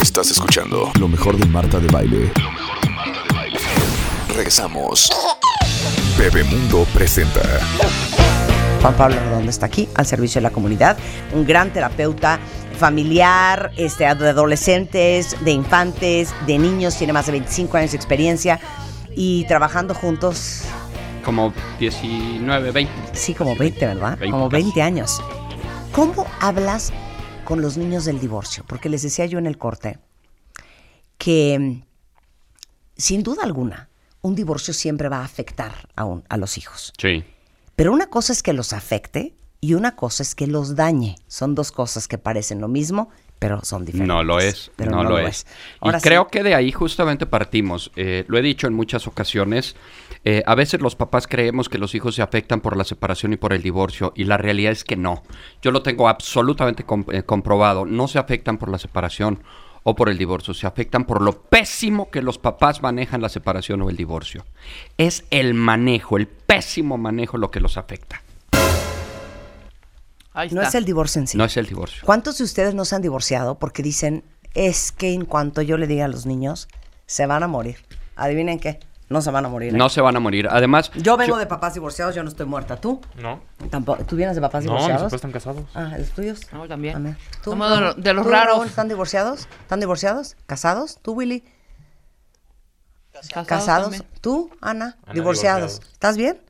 Estás escuchando lo mejor de Marta de Baile. Lo mejor de Marta de Baile. Regresamos. Bebemundo presenta. Juan Pablo Redondo está aquí al servicio de la comunidad, un gran terapeuta familiar, este, de adolescentes, de infantes, de niños, tiene más de 25 años de experiencia y trabajando juntos, Como 19, 20. sí, como 20, ¿verdad? 20 como casi. 20 años. ¿Cómo hablas con los niños del divorcio? Porque les decía yo en el corte que, mm, sin duda alguna, un divorcio siempre va a afectar a, un- a los hijos. Sí. Pero una cosa es que los afecte y una cosa es que los dañe. Son dos cosas que parecen lo mismo, pero son diferentes. No lo es, Pero no, lo es. Y Ahora sí, creo que de ahí justamente partimos. Eh, lo he dicho en muchas ocasiones. eh, a veces los papás creemos que los hijos se afectan por la separación y por el divorcio, y la realidad es que no. Yo lo tengo absolutamente eh, comprobado. No se afectan por la separación o por el divorcio, se afectan por lo pésimo que los papás manejan la separación o el divorcio. Es el manejo, el pésimo manejo lo que los afecta. Ahí no está. es el divorcio en sí. No es el divorcio. ¿Cuántos de ustedes no se han divorciado porque dicen, es que en cuanto yo le diga a los niños, se van a morir? Adivinen qué, no se van a morir. ¿eh? No se van a morir. Además, Yo vengo de papás divorciados, yo no estoy muerta. ¿Tú? No. Tampoco. ¿Tú vienes de papás No, mis divorciados? papás están casados. Ah, ¿los tuyos? No, también. Amén. ¿Tú, Somos de, Raúl? lo- de los ¿Tú, raros. Raúl, ¿Están divorciados? ¿Están divorciados? ¿Casados? ¿Tú, Willy? Casados. ¿Casados? también. ¿Tú, Ana? Ana, divorciados. divorciados. ¿Estás bien?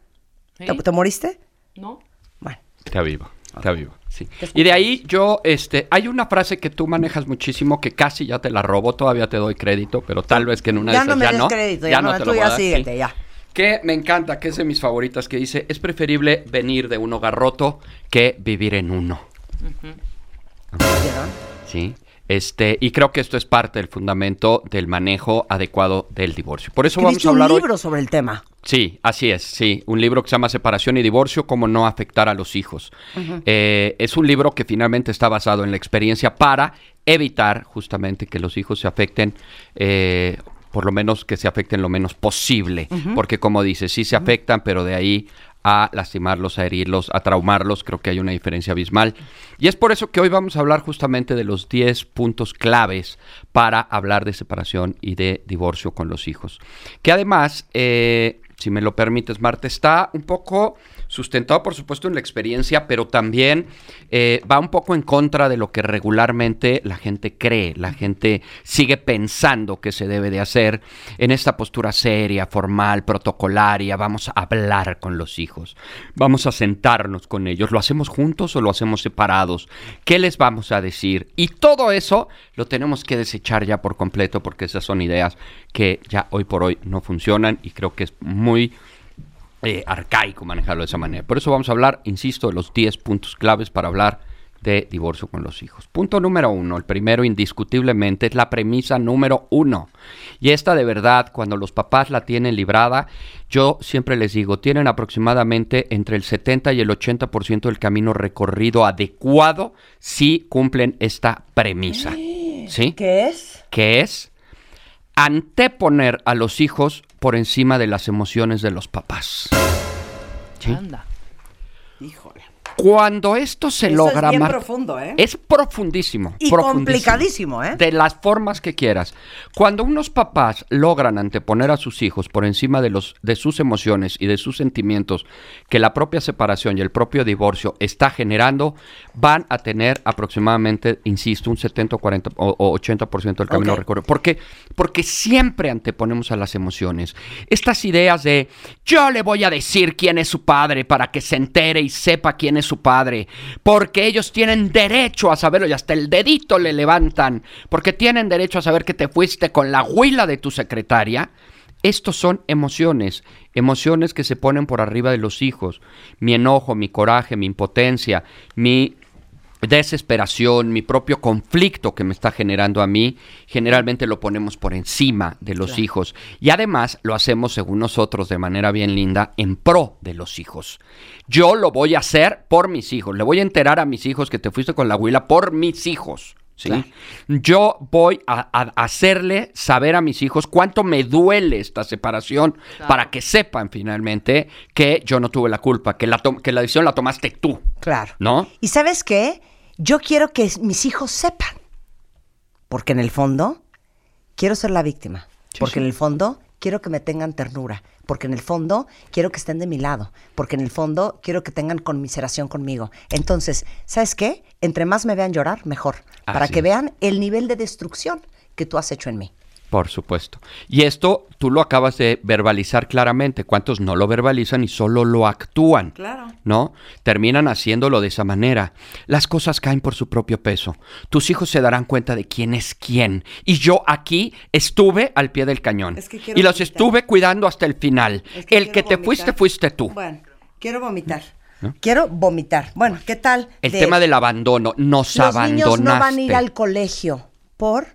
Sí. ¿Te, te moriste? No. Bueno. Está vivo, está vivo, sí. Y de ahí yo, este, hay una frase que tú manejas muchísimo que casi ya te la robo, todavía te doy crédito, pero tal vez que en una Ya de no esas me ya des no. crédito, ya no, te tú lo voy ya a dar, síguete, sí. ya. Que me encanta, que es de mis favoritas, que dice, es preferible venir de un hogar roto que vivir en uno. ¿Vieron? ¿sí? Este, y creo que esto es parte del fundamento del manejo adecuado del divorcio. Por eso vamos a hablar un hoy. libro sobre el tema. Sí, así es, sí. Un libro que se llama Separación y Divorcio, cómo no afectar a los hijos. Eh, es un libro que finalmente está basado en la experiencia para evitar justamente que los hijos se afecten, eh, por lo menos que se afecten lo menos posible. Porque como dices, sí se afectan, pero de ahí a lastimarlos, a herirlos, a traumarlos, creo que hay una diferencia abismal. Y es por eso que hoy vamos a hablar justamente de los 10 puntos claves para hablar de separación y de divorcio con los hijos. Que además, eh, si me lo permites, Marta, está un poco sustentado, por supuesto, en la experiencia, pero también eh, va un poco en contra de lo que regularmente la gente cree. La gente sigue pensando que se debe de hacer en esta postura seria, formal, protocolaria. Vamos a hablar con los hijos, vamos a sentarnos con ellos. ¿Lo hacemos juntos o lo hacemos separados? ¿Qué les vamos a decir? Y todo eso lo tenemos que desechar ya por completo porque esas son ideas que ya hoy por hoy no funcionan y creo que es muy eh, arcaico manejarlo de esa manera. Por eso vamos a hablar, insisto, de los 10 puntos claves para hablar de divorcio con los hijos. Punto número uno, el primero indiscutiblemente es la premisa número uno. Y esta de verdad, cuando los papás la tienen librada, yo siempre les digo, tienen aproximadamente entre el 70 y el 80% del camino recorrido adecuado si cumplen esta premisa. ¿Sí? ¿Qué es? que es anteponer a los hijos por encima de las emociones de los papás. Anda. Híjole. Cuando esto se Eso logra, es bien profundo, ¿eh? es profundísimo. Y complicadísimo, ¿eh? De las formas que quieras. Cuando unos papás logran anteponer a sus hijos por encima de, los, de sus emociones y de sus sentimientos que la propia separación y el propio divorcio está generando, van a tener aproximadamente, insisto, un 70 o 40 o, o 80% del camino Ok. recorrido. ¿Por qué? Porque siempre anteponemos a las emociones. Estas ideas de yo le voy a decir quién es su padre para que se entere y sepa quién es su padre, porque ellos tienen derecho a saberlo y hasta el dedito le levantan, porque tienen derecho a saber que te fuiste con la huila de tu secretaria. Estos son emociones, emociones que se ponen por arriba de los hijos. Mi enojo, mi coraje, mi impotencia, mi desesperación, mi propio conflicto que me está generando a mí, generalmente lo ponemos por encima de los hijos. Y además lo hacemos, según nosotros, de manera bien linda, en pro de los hijos. Yo lo voy a hacer por mis hijos. Le voy a enterar a mis hijos que te fuiste con la huila por mis hijos. ¿sí? Claro. Yo voy a, a hacerle saber a mis hijos cuánto me duele esta separación Claro. para que sepan finalmente que yo no tuve la culpa, que la, que la decisión la tomaste tú. Claro. ¿No? ¿Y sabes qué? Yo quiero que mis hijos sepan. Porque en el fondo quiero ser la víctima. Sí, porque sí. en el fondo quiero que me tengan ternura. Porque en el fondo quiero que estén de mi lado. Porque en el fondo quiero que tengan conmiseración conmigo. Entonces, ¿sabes qué? Entre más me vean llorar, mejor. para que es. vean el nivel de destrucción que tú has hecho en mí. Por supuesto. Y esto tú lo acabas de verbalizar claramente. ¿Cuántos no lo verbalizan y solo lo actúan? Claro. ¿No? Terminan haciéndolo de esa manera. Las cosas caen por su propio peso. Tus hijos se darán cuenta de quién es quién. Y yo aquí estuve al pie del cañón. Es que quiero y los vomitar. estuve cuidando hasta el final. Es que el que te vomitar. fuiste, fuiste tú. Bueno, quiero vomitar. Quiero vomitar. Bueno, ¿qué tal? el de- tema del abandono. Nos Los abandonaste. niños no van a ir al colegio. ¿Por?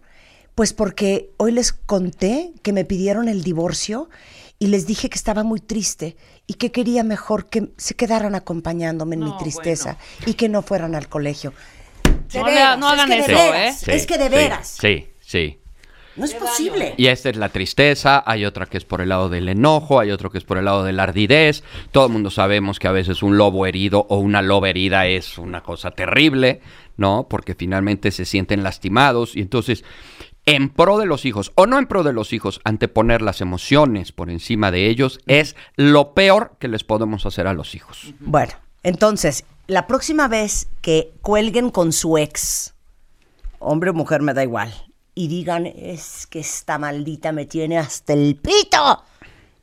Pues porque hoy les conté que me pidieron el divorcio y les dije que estaba muy triste y que quería mejor que se quedaran acompañándome en mi tristeza y que no fueran al colegio. De No veras, le- no hagan es que de eso, veras, ¿eh? Es que de sí, veras. Sí, sí. No es posible. Y esta es la tristeza, hay otra que es por el lado del enojo, hay otro que es por el lado de la ardidez. Todo el mundo sabemos que a veces un lobo herido o una loba herida es una cosa terrible, ¿no? Porque finalmente se sienten lastimados y entonces en pro de los hijos o no en pro de los hijos, anteponer las emociones por encima de ellos es lo peor que les podemos hacer a los hijos. Bueno, entonces, la próxima vez que cuelguen con su ex, hombre o mujer, me da igual, y digan, es que esta maldita me tiene hasta el pito.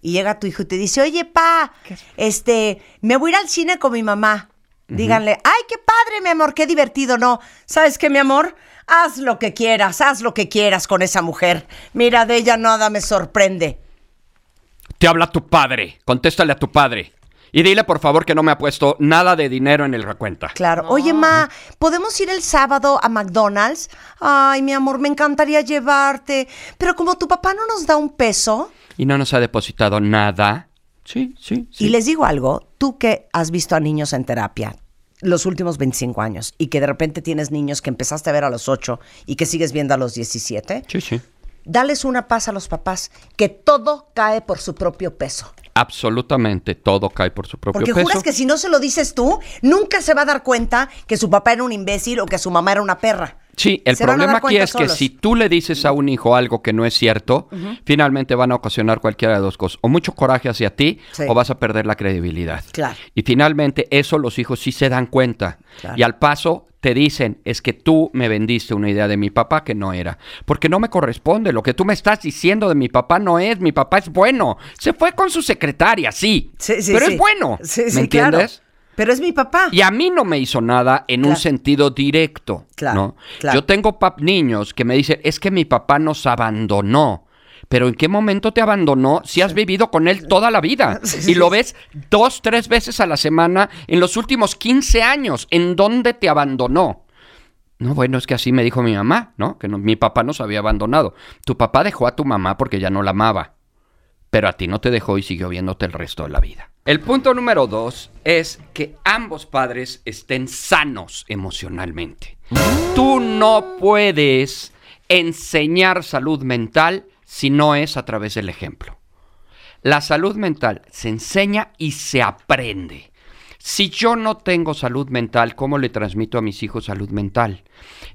Y llega tu hijo y te dice, oye, pa, este, me voy a ir al cine con mi mamá. Díganle, ay, qué padre, mi amor, qué divertido, ¿no? ¿Sabes qué, mi amor? Haz lo que quieras, haz lo que quieras con esa mujer. Mira, de ella nada me sorprende. Te habla tu padre, contéstale a tu padre. Y dile por favor que no me ha puesto nada de dinero en el recuenta. Claro. Oye, ma, ¿podemos ir el sábado a McDonald's? Ay, mi amor, me encantaría llevarte. Pero como tu papá no nos da un peso. y no nos ha depositado nada. Sí, sí, sí. Y les digo algo, tú que has visto a niños en terapia los últimos 25 años y que de repente tienes niños que empezaste a ver a los 8 y que sigues viendo a los 17, Sí, sí. dales una paz a los papás, que todo cae por su propio peso. Absolutamente todo cae por su propio Porque peso. juras que si no se lo dices tú, nunca se va a dar cuenta que su papá era un imbécil o que su mamá era una perra. Sí, el problema aquí es que si tú le dices a un hijo algo que no es cierto, finalmente van a ocasionar cualquiera de dos cosas. O mucho coraje hacia ti Sí. o vas a perder la credibilidad. Claro. Y finalmente eso los hijos sí se dan cuenta. Claro. Y al paso te dicen, es que tú me vendiste una idea de mi papá que no era. Porque no me corresponde. Lo que tú me estás diciendo de mi papá no es. Mi papá es bueno. Se fue con su secretaria, sí. Sí, sí, pero sí. es bueno. Sí, sí, ¿Me entiendes? claro. Pero es mi papá. Y a mí no me hizo nada en un sentido directo. Claro, ¿no? claro. Yo tengo pap niños que me dicen, es que mi papá nos abandonó. Pero ¿en qué momento te abandonó si has vivido con él toda la vida? Y lo ves dos, tres veces a la semana en los últimos 15 años. ¿En dónde te abandonó? No, bueno, es que así me dijo mi mamá, ¿no? Que no- mi papá nos había abandonado. Tu papá dejó a tu mamá porque ya no la amaba pero a ti no te dejó y siguió viéndote el resto de la vida. El punto número dos es que ambos padres estén sanos emocionalmente. Tú no puedes enseñar salud mental si no es a través del ejemplo. La salud mental se enseña y se aprende. Si yo no tengo salud mental, ¿cómo le transmito a mis hijos salud mental?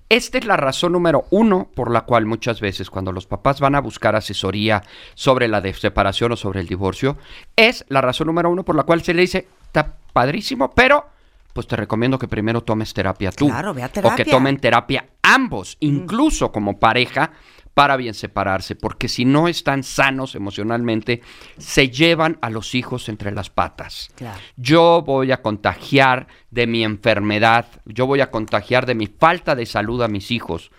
Esta es la razón número uno por la cual muchas veces cuando los papás van a buscar asesoría sobre la separación o sobre el divorcio, es la razón número uno por la cual se le dice, está padrísimo, pero pues te recomiendo que primero tomes terapia tú. Claro, ve a O que terapia. tomen terapia ambos, incluso como pareja, para bien separarse, porque si no están sanos emocionalmente, se llevan a los hijos entre las patas. Claro. Yo voy a contagiar de mi enfermedad, yo voy a contagiar de mi falta de salud a mis hijos.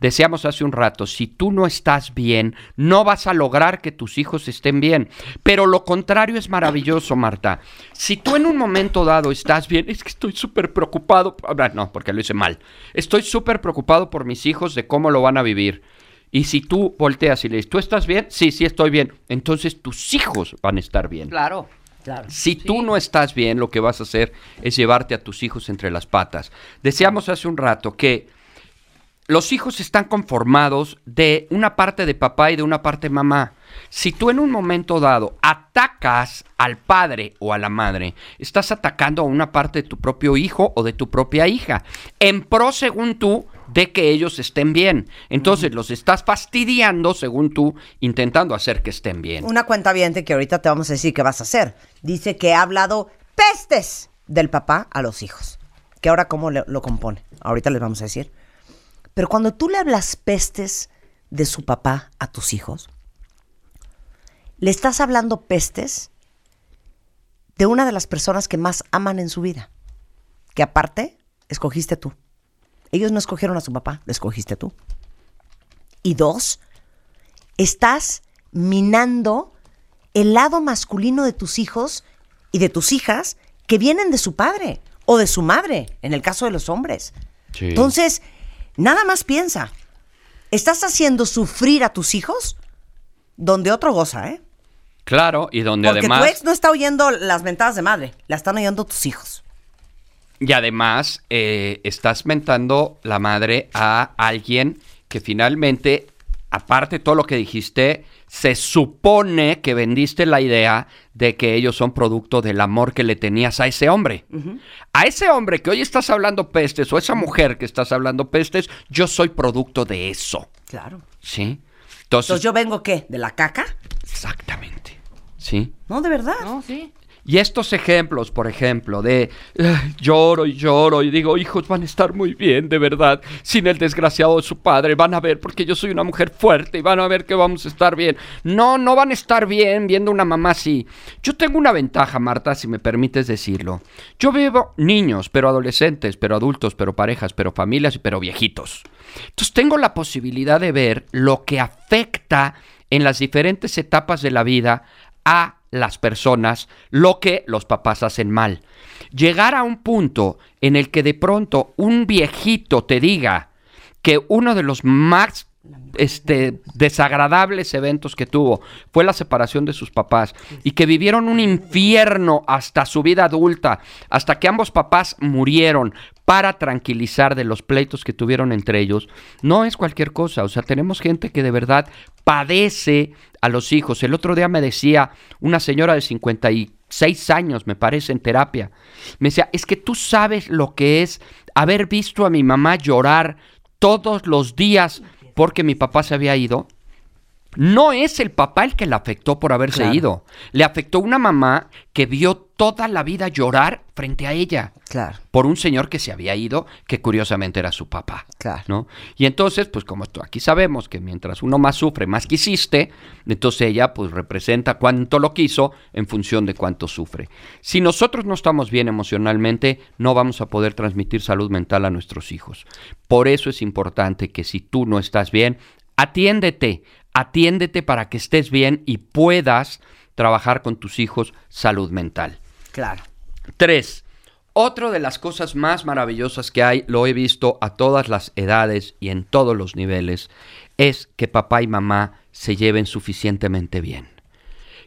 Decíamos hace un rato, si tú no estás bien, no vas a lograr que tus hijos estén bien. Pero lo contrario es maravilloso, Marta. Si tú en un momento dado estás bien, es que estoy súper preocupado, ah, no, porque lo hice mal, estoy súper preocupado por mis hijos de cómo lo van a vivir. Y si tú volteas y le dices, ¿tú estás bien? Sí, sí estoy bien. Entonces tus hijos van a estar bien. Claro. Claro. Si tú no estás bien, lo que vas a hacer es llevarte a tus hijos entre las patas. Decíamos hace un rato que los hijos están conformados de una parte de papá y de una parte de mamá. Si tú en un momento dado atacas al padre o a la madre, estás atacando a una parte de tu propio hijo o de tu propia hija. En pro, según tú, de que ellos estén bien. Entonces los estás fastidiando según tú, intentando hacer que estén bien. Una cuenta que ahorita te vamos a decir qué vas a hacer. Dice que ha hablado pestes del papá a los hijos. Que ahora cómo le- lo compone. Ahorita les vamos a decir. Pero cuando tú le hablas pestes de su papá a tus hijos, le estás hablando pestes de una de las personas que más aman en su vida. Que aparte, escogiste tú. Ellos no escogieron a su papá, lo escogiste tú. Y dos, estás minando el lado masculino de tus hijos y de tus hijas que vienen de su padre o de su madre, en el caso de los hombres. Sí. Entonces, nada más piensa, ¿estás haciendo sufrir a tus hijos? Donde otro goza, ¿eh? Claro, y donde Porque además... tu ex no está oyendo las mentadas de madre, la están oyendo tus hijos. Y además, eh, estás mentando la madre a alguien que finalmente, aparte de todo lo que dijiste, se supone que vendiste la idea de que ellos son producto del amor que le tenías a ese hombre. A ese hombre que hoy estás hablando pestes, o esa mujer que estás hablando pestes, yo soy producto de eso. Claro. ¿Sí? Entonces, Entonces, ¿yo vengo qué? ¿De la caca? exactamente. ¿Sí? No, de verdad. No, sí. Y estos ejemplos, por ejemplo, de "Ay, lloro y lloro y digo, hijos van a estar muy bien, de verdad, sin el desgraciado de su padre, van a ver porque yo soy una mujer fuerte y van a ver que vamos a estar bien. No, no van a estar bien viendo una mamá así. Yo tengo una ventaja, Marta, si me permites decirlo. Yo veo niños, pero adolescentes, pero adultos, pero parejas, pero familias pero viejitos. Entonces tengo la posibilidad de ver lo que afecta en las diferentes etapas de la vida a las personas lo que los papás hacen mal. Llegar a un punto en el que de pronto un viejito te diga que uno de los más este, desagradables eventos que tuvo fue la separación de sus papás y que vivieron un infierno hasta su vida adulta, hasta que ambos papás murieron para tranquilizar de los pleitos que tuvieron entre ellos, no es cualquier cosa. O sea, tenemos gente que de verdad padece a los hijos. El otro día me decía una señora de 56 años, me parece, en terapia. Me decía, es que tú sabes lo que es haber visto a mi mamá llorar todos los días porque mi papá se había ido. No es el papá el que la afectó por haberse Claro. ido. Le afectó una mamá que vio toda la vida llorar frente a ella Claro, por un señor que se había ido, que curiosamente era su papá. Claro. ¿no? Y entonces, pues como aquí sabemos que mientras uno más sufre, más quisiste, entonces ella pues representa cuánto lo quiso en función de cuánto sufre. Si nosotros no estamos bien emocionalmente, no vamos a poder transmitir salud mental a nuestros hijos. Por eso es importante que si tú no estás bien, atiéndete, atiéndete para que estés bien y puedas trabajar con tus hijos salud mental. claro. Tres, otra de las cosas más maravillosas que hay, lo he visto a todas las edades y en todos los niveles, es que papá y mamá se lleven suficientemente bien.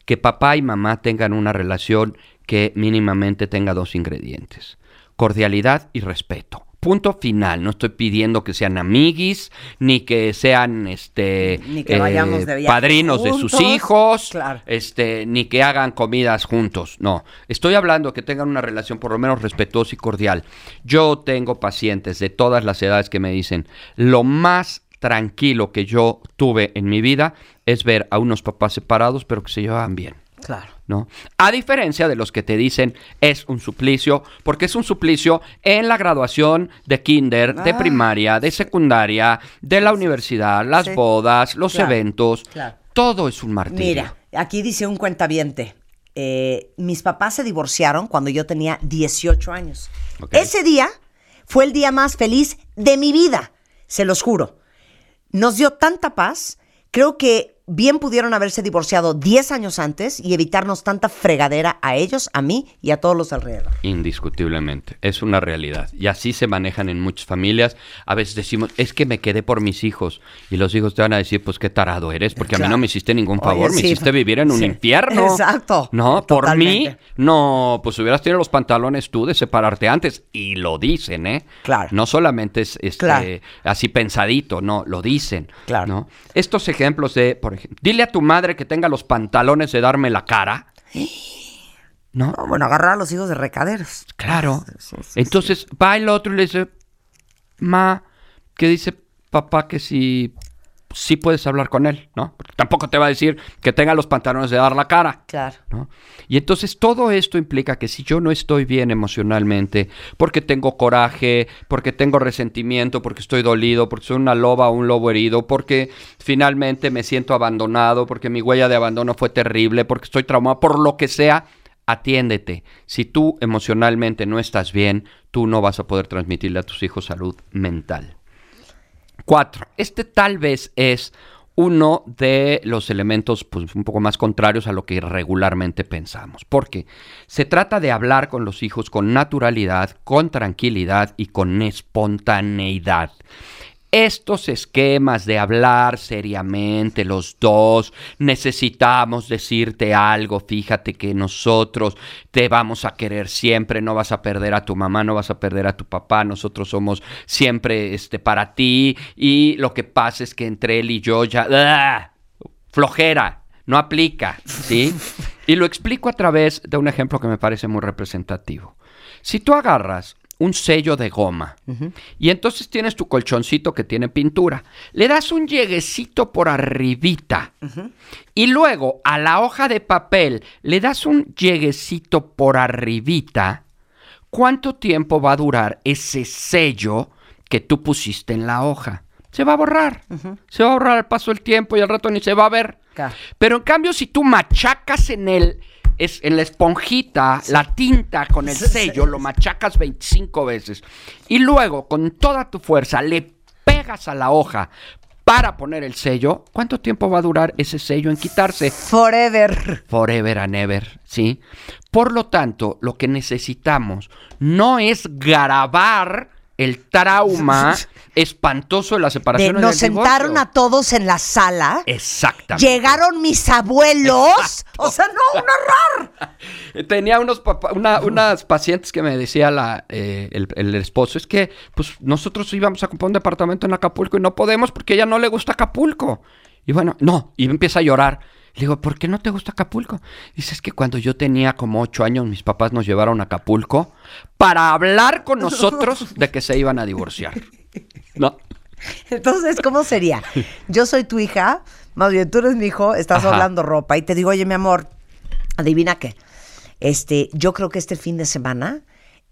Que papá y mamá tengan una relación que mínimamente tenga dos ingredientes, cordialidad y respeto. Punto final. No estoy pidiendo que sean amiguis, ni que sean este Ni que vayamos de viaje padrinos de sus hijos, Claro. este, ni que hagan comidas juntos. No, estoy hablando que tengan una relación por lo menos respetuosa y cordial. Yo tengo pacientes de todas las edades que me dicen, lo más tranquilo que yo tuve en mi vida es ver a unos papás separados pero que se llevaban bien. Claro. ¿No? A diferencia de los que te dicen es un suplicio, porque es un suplicio en la graduación de kinder, de Ah, primaria, de secundaria, de la universidad, las Sí. bodas, los Claro, eventos, claro. todo es un martirio. Mira, aquí dice un cuentaviente. eh, mis papás se divorciaron cuando yo tenía 18 años. Ese día fue el día más feliz de mi vida, se los juro. Nos dio tanta paz, creo que bien pudieron haberse divorciado 10 años antes y evitarnos tanta fregadera a ellos, a mí y a todos los alrededor. Indiscutiblemente, es una realidad. Y así se manejan en muchas familias. A veces decimos, es que me quedé por mis hijos. Y los hijos te van a decir, pues qué tarado eres, porque a mí no me hiciste ningún Oye, favor, me hiciste vivir en un sí. infierno. Exacto. No, por mí, no, pues hubieras tenido los pantalones tú de separarte antes. Y lo dicen, ¿eh? Claro. No solamente es este, Claro. así pensadito, no, lo dicen. Claro. ¿no? Estos ejemplos de, por ejemplo, dile a tu madre que tenga los pantalones de darme la cara. ¿No? No, bueno, agarrar a los hijos de recaderos. Claro. Sí, sí, sí. Entonces va el otro y le dice, ma, que dice papá que si sí puedes hablar con él, ¿no? Porque tampoco te va a decir que tenga los pantalones de dar la cara. Claro. ¿no? Y entonces todo esto implica que si yo no estoy bien emocionalmente, porque tengo coraje, porque tengo resentimiento, porque estoy dolido, porque soy una loba o un lobo herido, porque finalmente me siento abandonado, porque mi huella de abandono fue terrible, porque estoy traumado, por lo que sea, atiéndete. Si tú emocionalmente no estás bien, tú no vas a poder transmitirle a tus hijos salud mental. Cuatro, este tal vez es uno de los elementos pues, un poco más contrarios a lo que regularmente pensamos. Porque se trata de hablar con los hijos con naturalidad, con tranquilidad y con espontaneidad. Estos esquemas de hablar seriamente los dos, necesitamos decirte algo, fíjate que nosotros te vamos a querer siempre, no vas a perder a tu mamá, no vas a perder a tu papá, nosotros somos siempre este, para ti y lo que pasa es que entre él y yo ya... ¡ah! Flojera, no aplica, ¿sí? Y lo explico a través de un ejemplo que me parece muy representativo. Si tú agarras un sello de goma. Y entonces tienes tu colchoncito que tiene pintura. Le das un lleguecito por arribita. Y luego a la hoja de papel le das un lleguecito por arribita. ¿Cuánto tiempo va a durar ese sello que tú pusiste en la hoja? Se va a borrar. Se va a borrar al paso del tiempo y al rato ni se va a ver. Claro. Pero en cambio, si tú machacas en el, es, en la esponjita, la tinta con el sello, lo machacas 25 veces y luego con toda tu fuerza le pegas a la hoja para poner el sello, ¿cuánto tiempo va a durar ese sello en quitarse? Forever. Forever and ever, ¿sí? Por lo tanto, lo que necesitamos no es grabar el trauma espantoso de la separación nos sentaron a todos en la sala. Exactamente. Llegaron mis abuelos. O sea, no, un horror. Tenía unos papá- una- unas pacientes que me decía la, eh, el, el esposo, es que pues nosotros íbamos a comprar un departamento en Acapulco y no podemos porque a ella no le gusta Acapulco. Y bueno, no, y empieza a llorar. Le digo, ¿por qué no te gusta Acapulco? Dice, es que cuando yo tenía como ocho años, mis papás nos llevaron a Acapulco para hablar con nosotros de que se iban a divorciar. ¿No? Entonces, ¿cómo sería? Yo soy tu hija, más bien tú eres mi hijo, estás Ajá. hablando ropa y te digo, oye, mi amor, adivina qué. Este, yo creo que este fin de semana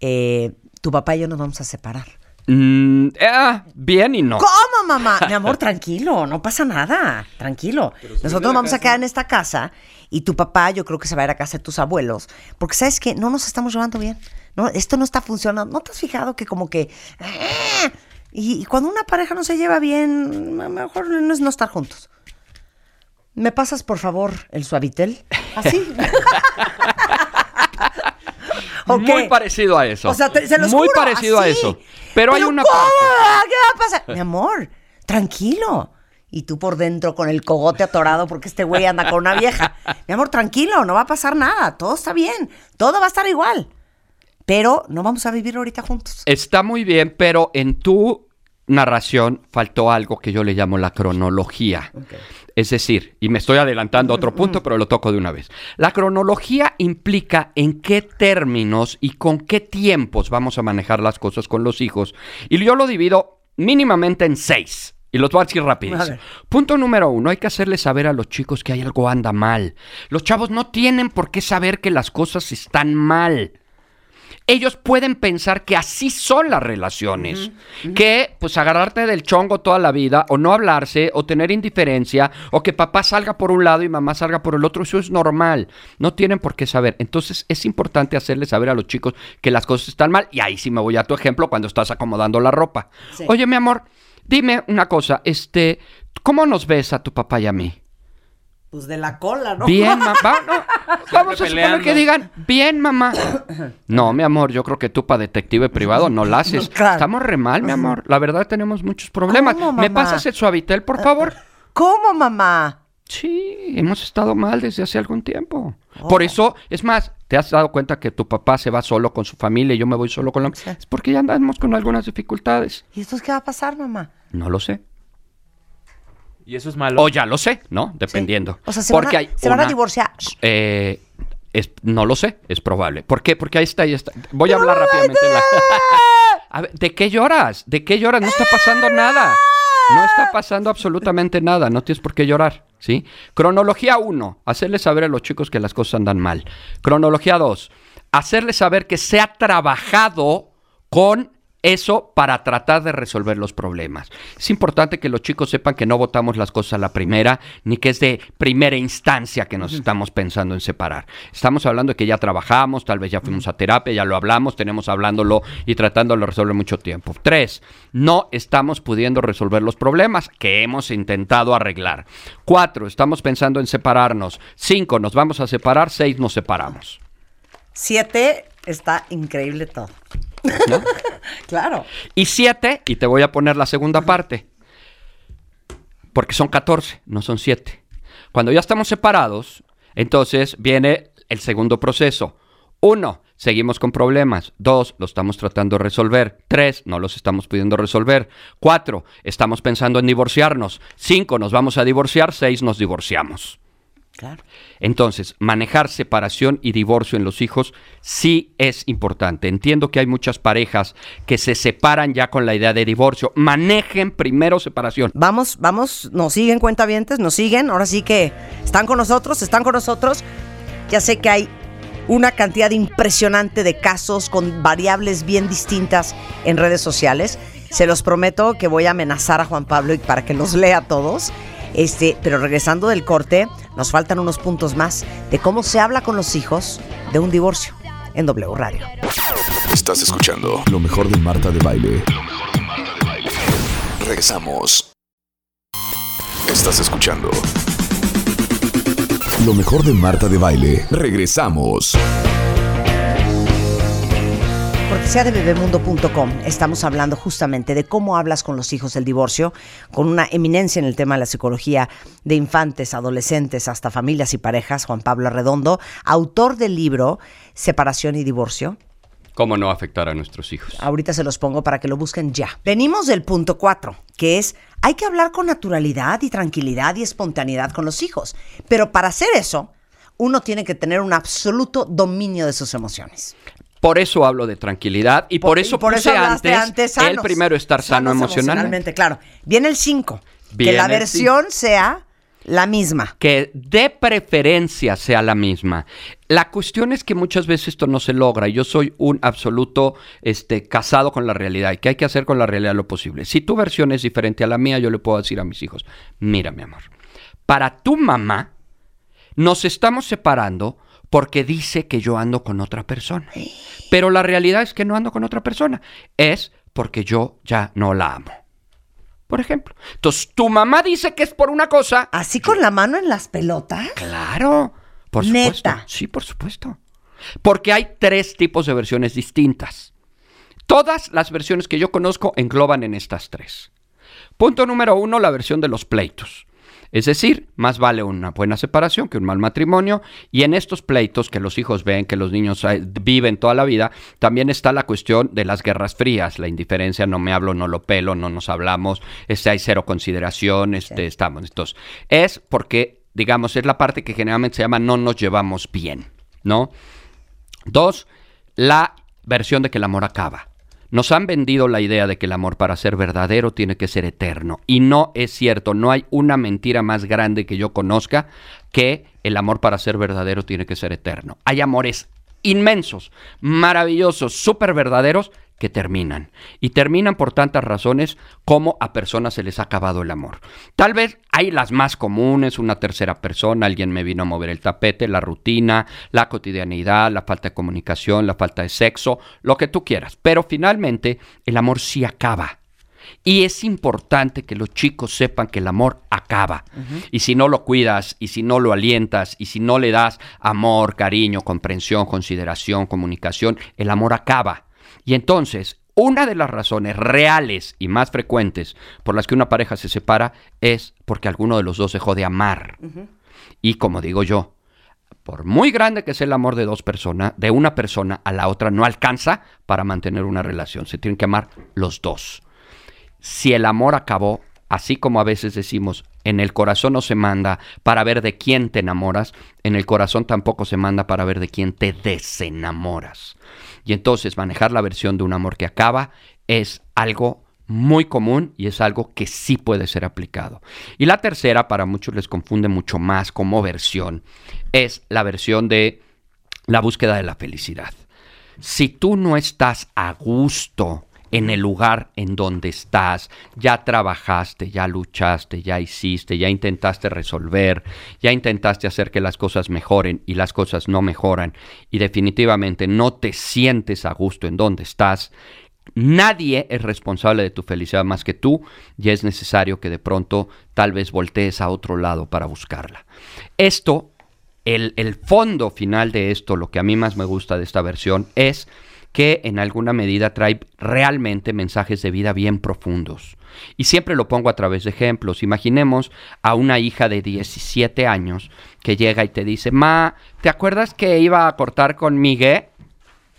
eh, tu papá y yo nos vamos a separar. Mm, eh, bien y no. ¿Cómo, mamá? Mi amor, tranquilo, no pasa nada, tranquilo. Nosotros nos vamos a quedar en esta casa y tu papá yo creo que se va a ir a casa de tus abuelos, porque sabes que no nos estamos llevando bien. No, esto no está funcionando. ¿No te has fijado que como que ¡ah! y, y cuando una pareja no se lleva bien, a lo mejor no es no estar juntos? ¿Me pasas por favor el suavitel? Así. ¿O Muy parecido a eso. O sea, te- se los Muy juro, parecido a eso. Pero, hay una ¿cómo? parte. ¿Qué va a pasar? Mi amor, tranquilo. Y tú por dentro con el cogote atorado porque este güey anda con una vieja. Mi amor, tranquilo, no va a pasar nada. Todo está bien. Todo va a estar igual. Pero no vamos a vivir ahorita juntos. Está muy bien, pero en tu narración faltó algo que yo le llamo la cronología. Es decir, y me estoy adelantando a otro punto, pero lo toco de una vez. La cronología implica en qué términos y con qué tiempos vamos a manejar las cosas con los hijos. Y yo lo divido mínimamente en seis. Y los voy a decir rapidísimo. Punto número uno, hay que hacerle saber a los chicos que hay algo anda mal. Los chavos no tienen por qué saber que las cosas están mal ellos pueden pensar que así son las relaciones. Que, pues, agarrarte del chongo toda la vida, o no hablarse, o tener indiferencia, o que papá salga por un lado y mamá salga por el otro, eso es normal. No tienen por qué saber. Entonces, es importante hacerle saber a los chicos que las cosas están mal. Y ahí sí me voy a tu ejemplo cuando estás acomodando la ropa. Sí. Oye, mi amor, dime una cosa, este, ¿cómo nos ves a tu papá y a mí? Pues de la cola, ¿no? Bien, mamá. Vamos a suponer que digan, bien, mamá. No, mi amor, yo creo que tú para detective privado no la haces. Claro. Estamos re mal, mi amor. La verdad tenemos muchos problemas. ¿Cómo, ¿Me mamá? pasas el suavitel, por favor? ¿Cómo, mamá? Sí, hemos estado mal desde hace algún tiempo. Oh. Por eso, es más, ¿te has dado cuenta que tu papá se va solo con su familia y yo me voy solo con la... Sí. Es porque ya andamos con algunas dificultades. ¿Y entonces qué va a pasar, mamá? No lo sé. Y eso es malo. O ya lo sé, ¿no? Dependiendo. O sea, se, Porque van, a, hay se van a una- divorciar. Eh, es- no lo sé, es probable. ¿Por qué? Porque ahí está, ahí está. Voy a hablar rápidamente. de la- A ver, ¿de qué lloras? ¿De qué lloras? No está pasando nada. No está pasando absolutamente nada, no tienes por qué llorar, ¿sí? Cronología 1, hacerles saber a los chicos que las cosas andan mal. Cronología 2, hacerles saber que se ha trabajado con eso para tratar de resolver los problemas. Es importante que los chicos sepan que no votamos las cosas a la primera, ni que es de primera instancia que nos estamos pensando en separar. Estamos hablando de que ya trabajamos, tal vez ya fuimos a terapia, ya lo hablamos, tenemos hablándolo y tratándolo de resolver mucho tiempo. Tres, no estamos pudiendo resolver los problemas que hemos intentado arreglar. Cuatro, estamos pensando en separarnos. Cinco, nos vamos a separar. Seis, nos separamos. Siete, está increíble todo. ¿No? Claro. Y siete, y te voy a poner la segunda parte, porque son 14, no son siete. Cuando ya estamos separados, entonces viene el segundo proceso. Uno, seguimos con problemas. Dos, lo estamos tratando de resolver. Tres, no los estamos pudiendo resolver. Cuatro, estamos pensando en divorciarnos. Cinco, nos vamos a divorciar. Seis, nos divorciamos. Claro. Entonces, manejar separación y divorcio en los hijos sí es importante. Entiendo que hay muchas parejas que se separan ya con la idea de divorcio. Manejen primero separación. Vamos, vamos, nos siguen cuentavientes, nos siguen. Ahora sí que están con nosotros, están con nosotros. Ya sé que hay una cantidad impresionante de casos con variables bien distintas en redes sociales. Se los prometo que voy a amenazar a Juan Pablo para que los lea todos. Este, pero regresando del corte, nos faltan unos puntos más de cómo se habla con los hijos de un divorcio en W Radio. Estás escuchando lo mejor de Marta de Baile. Lo mejor de Marta de Baile. Regresamos. Estás escuchando lo mejor de Marta de Baile. Regresamos. Cortesía de bebemundo.com. Estamos hablando justamente de cómo hablas con los hijos del divorcio, con una eminencia en el tema de la psicología de infantes, adolescentes, hasta familias y parejas, Juan Pablo Arredondo, autor del libro Separación y Divorcio. ¿Cómo no afectar a nuestros hijos? Ahorita se los pongo para que lo busquen ya. Venimos del punto 4, que es hay que hablar con naturalidad y tranquilidad y espontaneidad con los hijos. Pero para hacer eso, uno tiene que tener un absoluto dominio de sus emociones. Por eso hablo de tranquilidad y por, Por- eso y por puse eso antes, antes el primero estar sano emocionalmente. Claro. Viene el 5. Que la versión sea la misma. que de preferencia sea la misma. La cuestión es que muchas veces esto no se logra. Yo soy un absoluto este, casado con la realidad y que hay que hacer con la realidad lo posible. Si tu versión es diferente a la mía, yo le puedo decir a mis hijos, mira mi amor, para tu mamá nos estamos separando porque dice que yo ando con otra persona. Pero la realidad es que no ando con otra persona. Es porque yo ya no la amo. Por ejemplo. Entonces, tu mamá dice que es por una cosa, Así con la mano en las pelotas. Claro, por supuesto. Neta. Sí, por supuesto. Porque hay tres tipos de versiones distintas. Todas las versiones que yo conozco engloban en estas tres. Punto número uno, la versión de los pleitos. Es decir, más vale una buena separación que un mal matrimonio. Y en estos pleitos que los hijos ven, que los niños eh, viven toda la vida, también está la cuestión de las guerras frías, la indiferencia, no me hablo, no lo pelo, no nos hablamos, este, hay cero consideración, este, estamos. Entonces, es porque, digamos, es la parte que generalmente se llama no nos llevamos bien, ¿no? Dos, la versión de que el amor acaba. Nos han vendido la idea de que el amor para ser verdadero tiene que ser eterno. Y no es cierto, no hay una mentira más grande que yo conozca que el amor para ser verdadero tiene que ser eterno. Hay amores inmensos, maravillosos, súper verdaderos que terminan. Y terminan por tantas razones como a personas se les ha acabado el amor. Tal vez hay las más comunes, una tercera persona, alguien me vino a mover el tapete, la rutina, la cotidianidad, la falta de comunicación, la falta de sexo, lo que tú quieras. Pero finalmente el amor sí acaba. Y es importante que los chicos sepan que el amor acaba. Y si no lo cuidas, y si no lo alientas, y si no le das amor, cariño, comprensión, consideración, comunicación, el amor acaba. Y entonces, una de las razones reales y más frecuentes por las que una pareja se separa es porque alguno de los dos dejó de amar. Y como digo yo, por muy grande que sea el amor de dos personas, de una persona a la otra no alcanza para mantener una relación. Se tienen que amar los dos. Si el amor acabó, así como a veces decimos, en el corazón no se manda para ver de quién te enamoras, en el corazón tampoco se manda para ver de quién te desenamoras. Y entonces manejar la versión de un amor que acaba es algo muy común y es algo que sí puede ser aplicado. Y la tercera, para muchos les confunde mucho más como versión, es la versión de la búsqueda de la felicidad. Si tú no estás a gusto en el lugar en donde estás, ya trabajaste, ya luchaste, ya hiciste, ya intentaste resolver, ya intentaste hacer que las cosas mejoren y las cosas no mejoran. Y definitivamente no te sientes a gusto en donde estás, Nadie es responsable de tu felicidad más que tú y es necesario que de pronto tal vez voltees a otro lado para buscarla. Esto, el, el, fondo final de esto, lo que a mí más me gusta de esta versión es que en alguna medida trae realmente mensajes de vida bien profundos. Y siempre lo pongo a través de ejemplos. Imaginemos a una hija de 17 años que llega y te dice, Ma, ¿te acuerdas que iba a cortar con Miguel?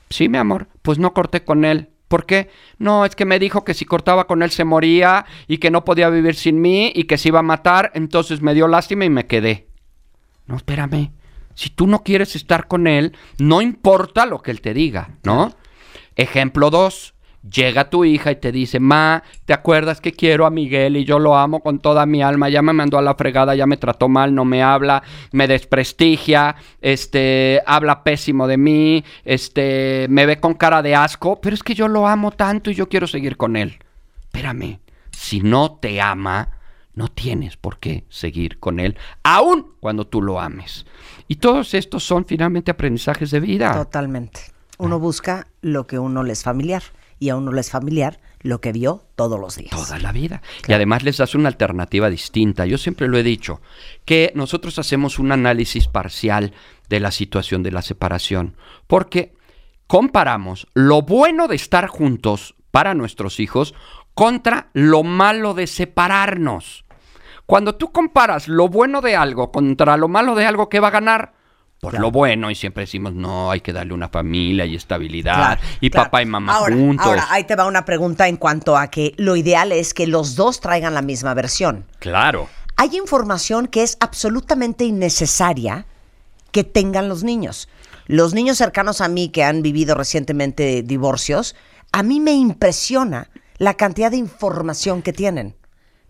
Sí, mi amor, pues no corté con él. ¿Por qué? No, es que me dijo que si cortaba con él se moría y que no podía vivir sin mí y que se iba a matar, entonces me dio lástima y me quedé. No, espérame. Si tú no quieres estar con él, no importa lo que él te diga, ¿no? Ejemplo 2. Llega tu hija y te dice, Ma, ¿te acuerdas que quiero a Miguel y yo lo amo con toda mi alma? Ya me mandó a la fregada, ya me trató mal, no me habla, me desprestigia, este, habla pésimo de mí, este, me ve con cara de asco, pero es que yo lo amo tanto y yo quiero seguir con él. Espérame, si no te ama, no tienes por qué seguir con él, aun cuando tú lo ames. Y todos estos son finalmente aprendizajes de vida. Totalmente. Uno busca lo que uno le es familiar y a uno le es familiar lo que vio todos los días. Toda la vida. Y además les das una alternativa distinta. Yo siempre lo he dicho, que nosotros hacemos un análisis parcial de la situación de la separación, porque comparamos lo bueno de estar juntos para nuestros hijos contra lo malo de separarnos. Cuando tú comparas lo bueno de algo contra lo malo de algo, ¿qué va a ganar? Por Claro. lo bueno, y siempre decimos, no, hay que darle una familia y estabilidad, Claro, y claro. papá y mamá ahora, juntos. Ahora, ahí te va una pregunta en cuanto a que lo ideal es que los dos traigan la misma versión. Claro. Hay información que es absolutamente innecesaria que tengan los niños. Los niños cercanos a mí que han vivido recientemente divorcios, a mí me impresiona la cantidad de información que tienen,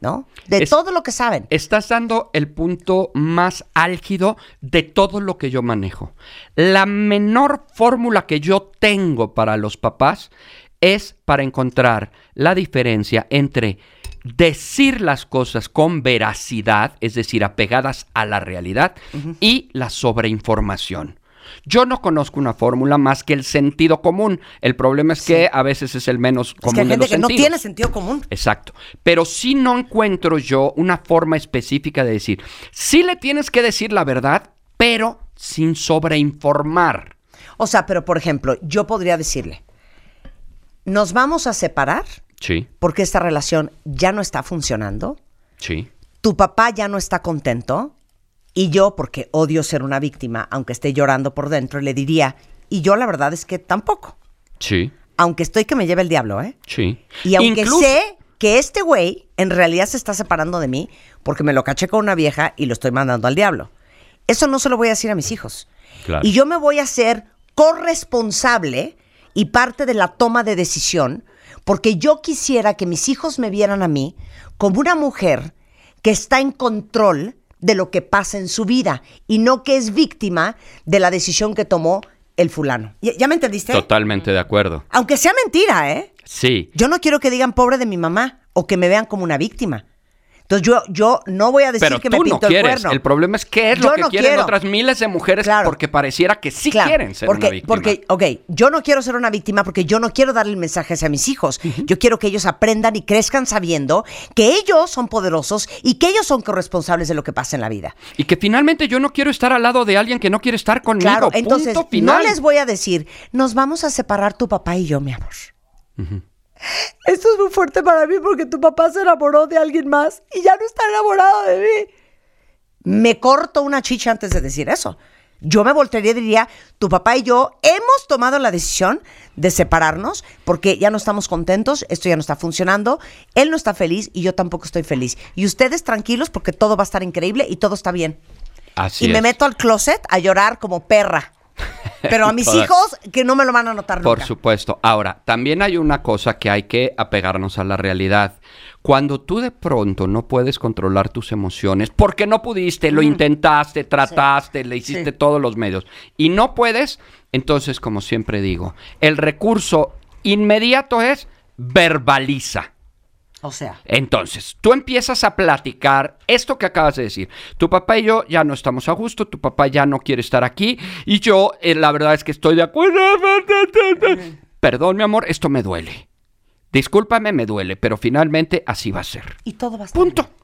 ¿no? De Es- todo lo que saben. Estás dando el punto más álgido de todo lo que yo manejo. La menor fórmula que yo tengo para los papás es para encontrar la diferencia entre decir las cosas con veracidad, es decir, apegadas a la realidad, y la sobreinformación. Yo no conozco una fórmula más que el sentido común. El problema es que a veces es el menos es común que hay de gente los que no tiene sentido común. Exacto. Pero si no encuentro yo una forma específica de decir, sí le tienes que decir la verdad, pero sin sobreinformar. O sea, pero por ejemplo, yo podría decirle, nos vamos a separar Sí, porque esta relación ya no está funcionando, sí, tu papá ya no está contento y yo, porque odio ser una víctima, aunque esté llorando por dentro, le diría, y yo la verdad es que tampoco, sí, aunque estoy que me lleve el diablo, ¿eh? sí. Y aunque Incluso- sé que este güey en realidad se está separando de mí porque me lo caché con una vieja y lo estoy mandando al diablo. Eso no se lo voy a decir a mis hijos. Claro. Y yo me voy a hacer corresponsable y parte de la toma de decisión porque yo quisiera que mis hijos me vieran a mí como una mujer que está en control de lo que pasa en su vida y no que es víctima de la decisión que tomó el fulano. ¿Ya, me entendiste? Totalmente de acuerdo. Aunque sea mentira, ¿eh? Sí. Yo no quiero que digan pobre de mi mamá o que me vean como una víctima. Entonces yo, yo no voy a decir Pero que tú me no pintó el quieres. cuerno. El problema es qué es Yo lo que no quieren quiero. otras miles de mujeres Claro. porque pareciera que sí Claro, quieren ser porque, una víctima. Porque, ok, yo no quiero ser una víctima porque yo no quiero darle el mensaje hacia mis hijos. Yo quiero que ellos aprendan y crezcan sabiendo que ellos son poderosos y que ellos son corresponsables de lo que pasa en la vida. Y que finalmente yo no quiero estar al lado de alguien que no quiere estar conmigo. Claro, Punto entonces no final. les voy a decir, nos vamos a separar tu papá y yo, mi amor. Esto es muy fuerte para mí porque tu papá se enamoró de alguien más y ya no está enamorado de mí. Me corto una chicha antes de decir eso. Yo me voltearía y diría, tu papá y yo hemos tomado la decisión de separarnos porque ya no estamos contentos, esto ya no está funcionando, él no está feliz y yo tampoco estoy feliz. Y ustedes tranquilos porque todo va a estar increíble y todo está bien. Así y me meto al closet a llorar como perra. Pero a mis Todas. hijos, que no me lo van a notar Por nunca. supuesto. Ahora, también hay una cosa que hay que apegarnos a la realidad. Cuando tú de pronto no puedes controlar tus emociones, porque no pudiste, lo intentaste, trataste, le hiciste Sí. todos los medios, y no puedes, entonces, como siempre digo, el recurso inmediato es verbaliza. O sea, Entonces, tú empiezas a platicar esto que acabas de decir. Tu papá y yo ya no estamos a gusto, tu papá ya no quiere estar aquí y yo eh, la verdad es que estoy de acuerdo. Perdón, mi amor, esto me duele. Discúlpame, me duele, pero finalmente así va a ser. y todo va a estar Punto. bien.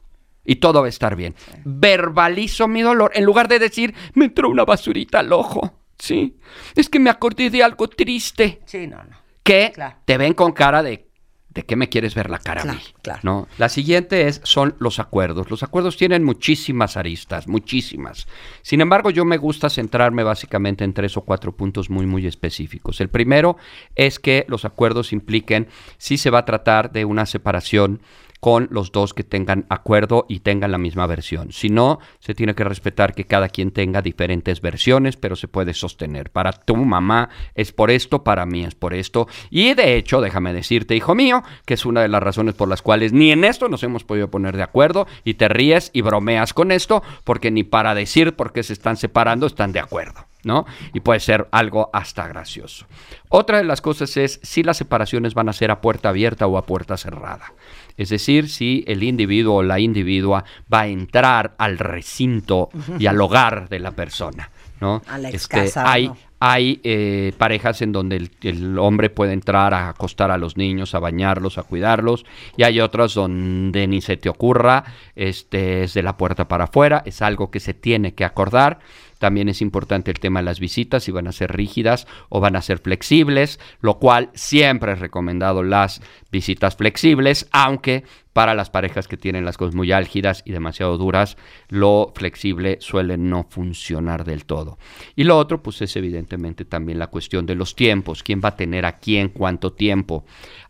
Y todo va a estar bien. Verbalizo mi dolor en lugar de decir, me entró una basurita al ojo. Sí. Es que me acordé de algo triste Sí, no, no. que Claro. te ven con cara de ¿de qué me quieres ver la cara Claro, a mí? claro. ¿No? La siguiente es son los acuerdos. Los acuerdos tienen muchísimas aristas, muchísimas. Sin embargo, yo me gusta centrarme básicamente en tres o cuatro puntos muy muy específicos. El primero es que los acuerdos impliquen si se va a tratar de una separación con los dos que tengan acuerdo y tengan la misma versión. Si no, se tiene que respetar que cada quien tenga diferentes versiones, pero se puede sostener. Para tu mamá es por esto, para mí es por esto. Y de hecho, déjame decirte, hijo mío, que es una de las razones por las cuales ni en esto nos hemos podido poner de acuerdo y te ríes y bromeas con esto, porque ni para decir por qué se están separando están de acuerdo. ¿no? Y puede ser algo hasta gracioso. Otra de las cosas es si las separaciones van a ser a puerta abierta o a puerta cerrada. Es decir, si el individuo o la individua va a entrar al recinto y al hogar de la persona, ¿no? A la Este, hay ¿no? hay eh, parejas en donde el, el hombre puede entrar a acostar a los niños, a bañarlos, a cuidarlos, y hay otras donde ni se te ocurra, este es de la puerta para afuera, es algo que se tiene que acordar. También es importante el tema de las visitas, si van a ser rígidas o van a ser flexibles, lo cual siempre es recomendado las visitas flexibles, aunque para las parejas que tienen las cosas muy álgidas y demasiado duras, lo flexible suele no funcionar del todo. Y lo otro, pues es evidentemente también la cuestión de los tiempos, quién va a tener a quién, cuánto tiempo.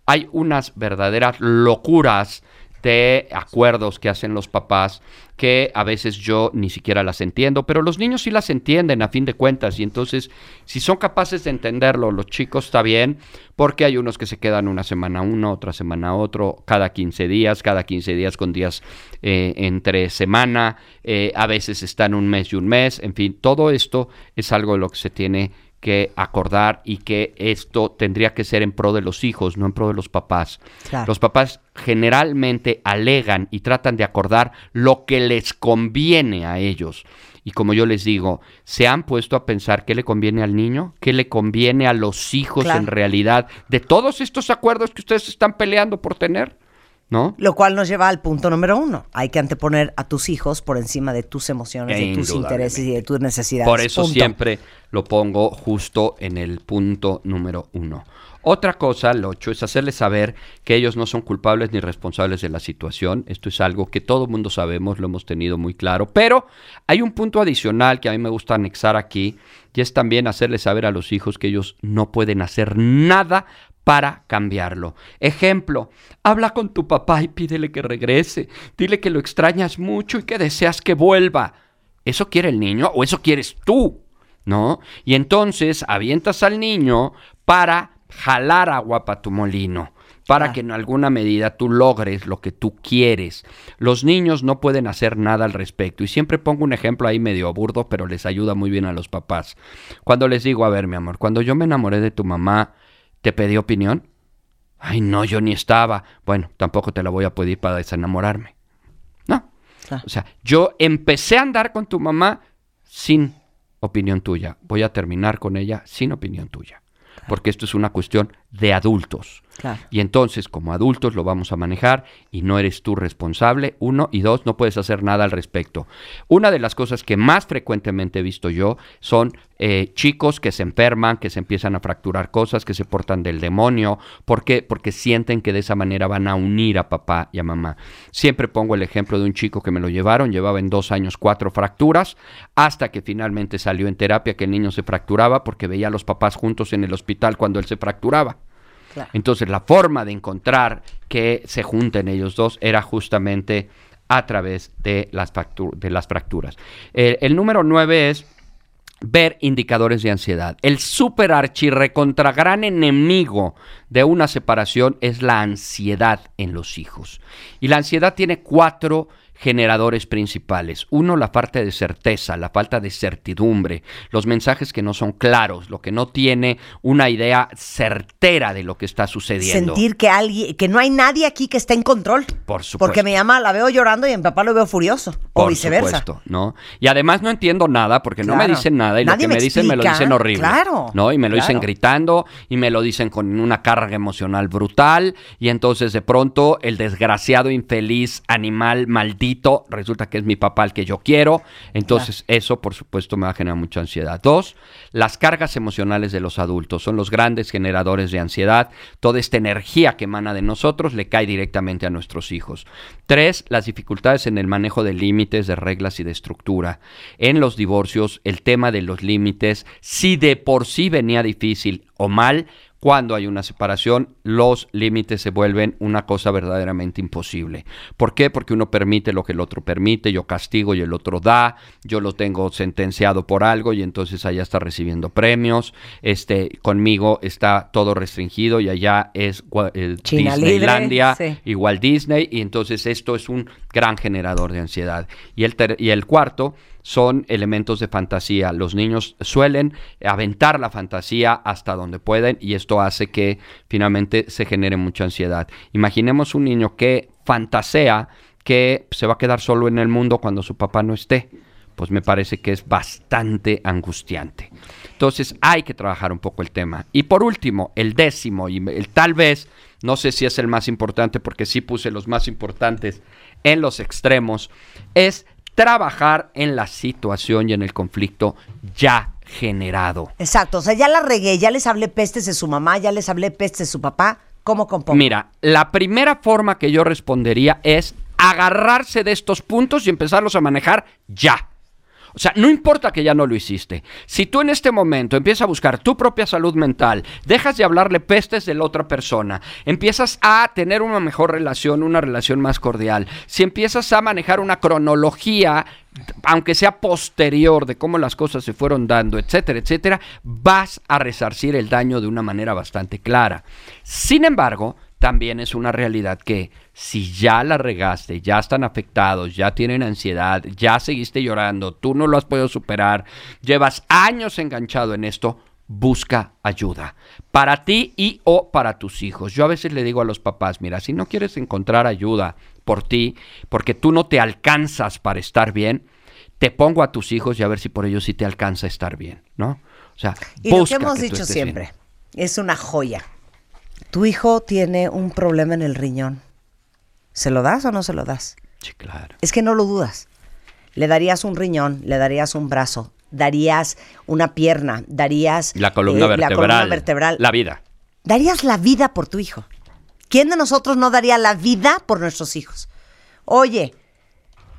Hay unas verdaderas locuras de acuerdos que hacen los papás que a veces yo ni siquiera las entiendo, pero los niños sí las entienden a fin de cuentas y entonces si son capaces de entenderlo, los chicos está bien, porque hay unos que se quedan una semana uno, otra semana otro, cada 15 días, cada 15 días con días eh, entre semana, eh, a veces están un mes y un mes, en fin, todo esto es algo de lo que se tiene que acordar y que esto tendría que ser en pro de los hijos, no en pro de los papás. Claro. Los papás generalmente alegan y tratan de acordar lo que les conviene a ellos. Y como yo les digo, ¿se han puesto a pensar qué le conviene al niño? ¿Qué le conviene a los hijos Claro. en realidad de todos estos acuerdos que ustedes están peleando por tener? ¿No? Lo cual nos lleva al punto número uno. Hay que anteponer a tus hijos por encima de tus emociones, de tus intereses y de tus necesidades. Por eso Punto. siempre lo pongo justo en el punto número uno. Otra cosa, el ocho, es hacerles saber que ellos no son culpables ni responsables de la situación. Esto es algo que todo el mundo sabemos, lo hemos tenido muy claro. Pero hay un punto adicional que a mí me gusta anexar aquí, y es también hacerles saber a los hijos que ellos no pueden hacer nada para cambiarlo. Ejemplo, habla con tu papá y pídele que regrese. Dile que lo extrañas mucho y que deseas que vuelva. ¿Eso quiere el niño o eso quieres tú? ¿No? Y entonces avientas al niño para jalar agua para tu molino, para que en alguna medida tú logres lo que tú quieres. Los niños no pueden hacer nada al respecto. Y siempre pongo un ejemplo ahí medio burdo, pero les ayuda muy bien a los papás. Cuando les digo, a ver, mi amor, cuando yo me enamoré de tu mamá, ¿te pedí opinión? Ay, no, yo ni estaba. Bueno, tampoco te la voy a pedir para desenamorarme. No. Claro. O sea, yo empecé a andar con tu mamá sin opinión tuya. Voy a terminar con ella sin opinión tuya. Porque esto es una cuestión de adultos. Claro. Y entonces, como adultos, lo vamos a manejar y no eres tú responsable. Uno y dos, no puedes hacer nada al respecto. Una de las cosas que más frecuentemente he visto yo son eh, chicos que se enferman, que se empiezan a fracturar cosas, que se portan del demonio. ¿Por qué? Porque sienten que de esa manera van a unir a papá y a mamá. Siempre pongo el ejemplo de un chico que me lo llevaron, llevaba en dos años cuatro fracturas, hasta que finalmente salió en terapia que el niño se fracturaba porque veía a los papás juntos en el hospital cuando él se fracturaba. Entonces la forma de encontrar que se junten ellos dos era justamente a través de las, de las fracturas. Eh, el número nueve es ver indicadores de ansiedad. El super recontra gran enemigo de una separación es la ansiedad en los hijos. Y la ansiedad tiene cuatro generadores principales. Uno, la falta de certeza, la falta de certidumbre, los mensajes que no son claros, lo que no tiene una idea certera de lo que está sucediendo. Sentir que alguien, que no hay nadie aquí que esté en control. Por supuesto. Porque mi mamá la veo llorando y en papá lo veo furioso. o Por viceversa. supuesto, ¿no? Y además no entiendo nada porque no me dicen nada y Nadie lo que me me dicen me lo dicen horrible. Claro, ¿No? Y me lo dicen gritando y me lo dicen con una carga emocional brutal y entonces de pronto el desgraciado infeliz animal maldito resulta que es mi papá el que yo quiero. Entonces eso por supuesto me va a generar mucha ansiedad. Dos, las cargas emocionales de los adultos son los grandes generadores de ansiedad. Toda esta energía que emana de nosotros le cae directamente a nuestros hijos. Tres, las dificultades en el manejo de límites, de reglas y de estructura. En los divorcios, el tema de los límites, si de por sí venía difícil o mal, cuando hay una separación, los límites se vuelven una cosa verdaderamente imposible. ¿Por qué? Porque uno permite lo que el otro permite, yo castigo y el otro da, yo lo tengo sentenciado por algo y entonces allá está recibiendo premios, este, conmigo está todo restringido y allá es eh, Disneylandia sí. igual Disney y entonces esto es un gran generador de ansiedad. Y el, ter- y el cuarto son elementos de fantasía. Los niños suelen aventar la fantasía hasta donde pueden y esto hace que finalmente se genere mucha ansiedad. Imaginemos un niño que fantasea que se va a quedar solo en el mundo cuando su papá no esté. Pues me parece que es bastante angustiante. Entonces hay que trabajar un poco el tema. Y por último, el décimo, y el tal vez, no sé si es el más importante porque sí puse los más importantes en los extremos, es trabajar en la situación y en el conflicto ya generado. Exacto, o sea, ya la regué, ya les hablé pestes de su mamá, ya les hablé pestes de su papá. ¿Cómo compongo? Mira, la primera forma que yo respondería es agarrarse de estos puntos y empezarlos a manejar ya. O sea, no importa que ya no lo hiciste. Si tú en este momento empiezas a buscar tu propia salud mental, dejas de hablarle pestes de la otra persona, empiezas a tener una mejor relación, una relación más cordial, si empiezas a manejar una cronología, aunque sea posterior de cómo las cosas se fueron dando, etcétera, etcétera, vas a resarcir el daño de una manera bastante clara. Sin embargo, también es una realidad que si ya la regaste, ya están afectados, ya tienen ansiedad, ya seguiste llorando, tú no lo has podido superar, llevas años enganchado en esto, busca ayuda para ti y o para tus hijos. Yo a veces le digo a los papás, mira, si no quieres encontrar ayuda por ti, porque tú no te alcanzas para estar bien, te pongo a tus hijos y a ver si por ellos sí te alcanza estar bien, ¿no? O sea, Y lo que hemos dicho siempre, bien. es una joya. Tu hijo tiene un problema en el riñón. ¿Se lo das o no se lo das? Sí, claro. Es que no lo dudas. Le darías un riñón, le darías un brazo, darías una pierna, darías La columna eh, vertebral. la columna vertebral. La vida. Darías la vida por tu hijo. ¿Quién de nosotros no daría la vida por nuestros hijos? Oye,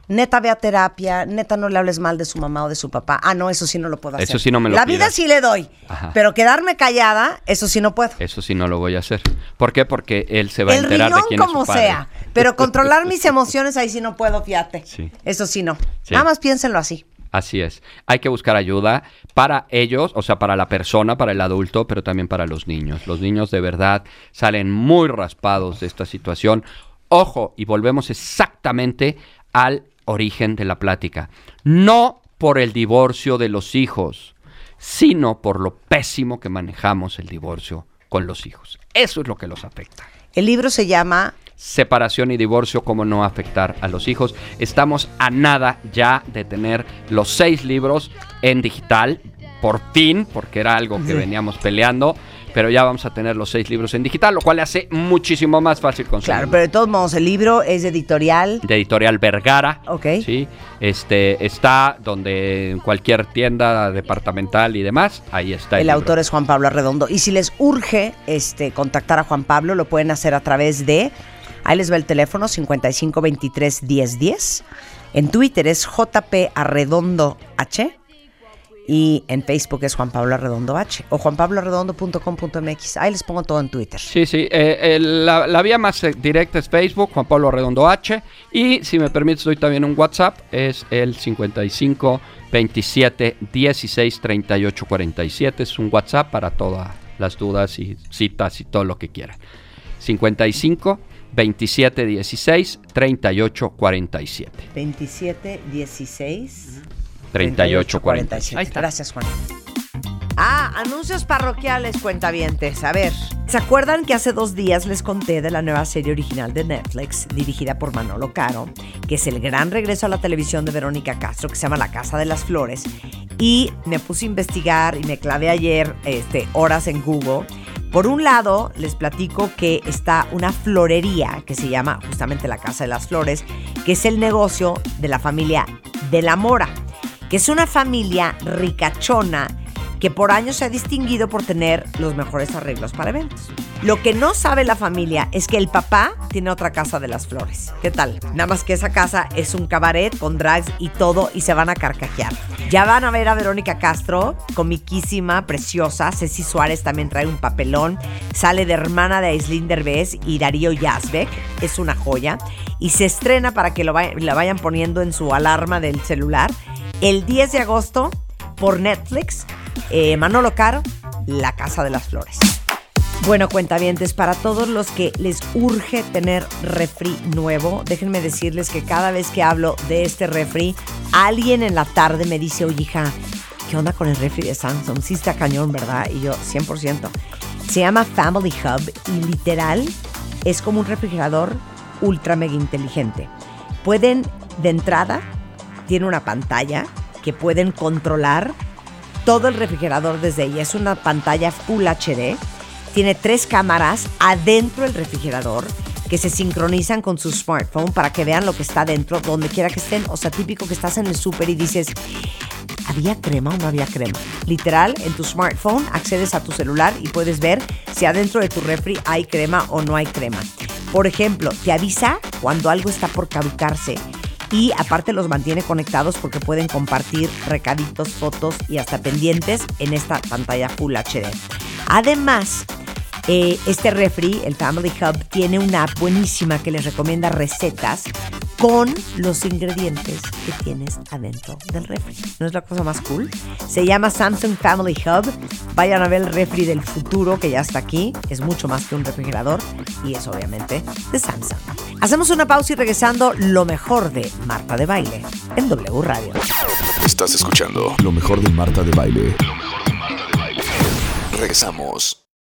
neta ve a terapia, neta no le hables mal de su mamá o de su papá. Ah, no, eso sí no lo puedo hacer. Eso sí no me lo La vida sí le doy, Ajá. pero quedarme callada, eso sí no puedo. Eso sí no lo voy a hacer. ¿Por qué? Porque él se va a El enterar riñón de quién es como su padre. sea, pero controlar mis emociones ahí sí no puedo, fíjate. Sí. Eso sí no. Sí. Nada más piénsenlo así. Así es. Hay que buscar ayuda para ellos, o sea, para la persona, para el adulto, pero también para los niños. Los niños de verdad salen muy raspados de esta situación. Ojo, y volvemos exactamente al origen de la plática. No por el divorcio de los hijos, sino por lo pésimo que manejamos el divorcio con los hijos. Eso es lo que los afecta. El libro se llama separación y divorcio, cómo no afectar a los hijos. Estamos a nada ya de tener los seis libros en digital, por fin, porque era algo que veníamos peleando, pero ya vamos a tener los seis libros en digital, lo cual le hace muchísimo más fácil conseguirlo. Claro, pero de todos modos, el libro es de editorial. De editorial Vergara. Ok. Sí. Este está donde en cualquier tienda departamental y demás, ahí está. El libro. autor es Juan Pablo Arredondo. Y si les urge este, contactar a Juan Pablo, lo pueden hacer a través de. Ahí les va el teléfono 5523 1010. En Twitter es JP Arredondo H. Y en Facebook es Juan Pablo Arredondo H o juanpabloarredondo.com.mx. Ahí les pongo todo en Twitter. Sí, sí. eh, eh, la, la vía más eh, directa es Facebook, Juan Pablo Redondo H. Y si me permites, doy también un WhatsApp. Es el 55 27 16 38 47. Es un WhatsApp para todas las dudas y citas y todo lo que quieran. 55 27 16 38 47. 27 16 38 47. Ahí está. Gracias, Juan. Ah, anuncios parroquiales, cuentavientes. A ver, ¿se acuerdan que hace dos días les conté de la nueva serie original de Netflix, dirigida por Manolo Caro, que es el gran regreso a la televisión de Verónica Castro, que se llama La Casa de las Flores? Y me puse a investigar y me clavé ayer este, horas en Google. Por un lado, les platico que está una florería que se llama justamente la Casa de las Flores, que es el negocio de la familia de la Mora, que es una familia ricachona que por años se ha distinguido por tener los mejores arreglos para eventos. Lo que no sabe la familia es que el papá tiene otra casa de las flores. ¿Qué tal? Nada más que esa casa es un cabaret con drags y todo y se van a carcajear. Ya van a ver a Verónica Castro, comiquísima, preciosa. Ceci Suárez también trae un papelón. Sale de hermana de Aislinn Derbez y Darío Yazbek. Es una joya. Y se estrena para que lo la vayan poniendo en su alarma del celular. El 10 de agosto por Netflix. eh, Manolo Caro, La Casa de las Flores. Bueno, cuentavientes, para todos los que les urge tener refri nuevo, déjenme decirles que cada vez que hablo de este refri, alguien en la tarde me dice, oye hija, ¿qué onda con el refri de Samsung? Sí está cañón, ¿verdad? Y yo, 100%. Se llama Family Hub y literal es como un refrigerador ultra mega inteligente. Pueden, de entrada, tiene una pantalla que pueden controlar todo el refrigerador desde ella. Es una pantalla Full HD. Tiene tres cámaras adentro del refrigerador que se sincronizan con su smartphone para que vean lo que está dentro, donde quiera que estén. O sea, típico que estás en el súper y dices, ¿había crema o no había crema? Literal, en tu smartphone accedes a tu celular y puedes ver si adentro de tu refri hay crema o no hay crema. Por ejemplo, te avisa cuando algo está por caducarse y aparte los mantiene conectados porque pueden compartir recaditos, fotos y hasta pendientes en esta pantalla Full HD. Además, eh, este refri, el Family Hub, tiene una app buenísima que les recomienda recetas con los ingredientes que tienes adentro del refri. ¿No es la cosa más cool? Se llama Samsung Family Hub. Vayan a ver el refri del futuro que ya está aquí. Es mucho más que un refrigerador y es obviamente de Samsung. Hacemos una pausa y regresando lo mejor de Marta de Baile en W Radio. Estás escuchando lo mejor de Marta de Baile. Regresamos.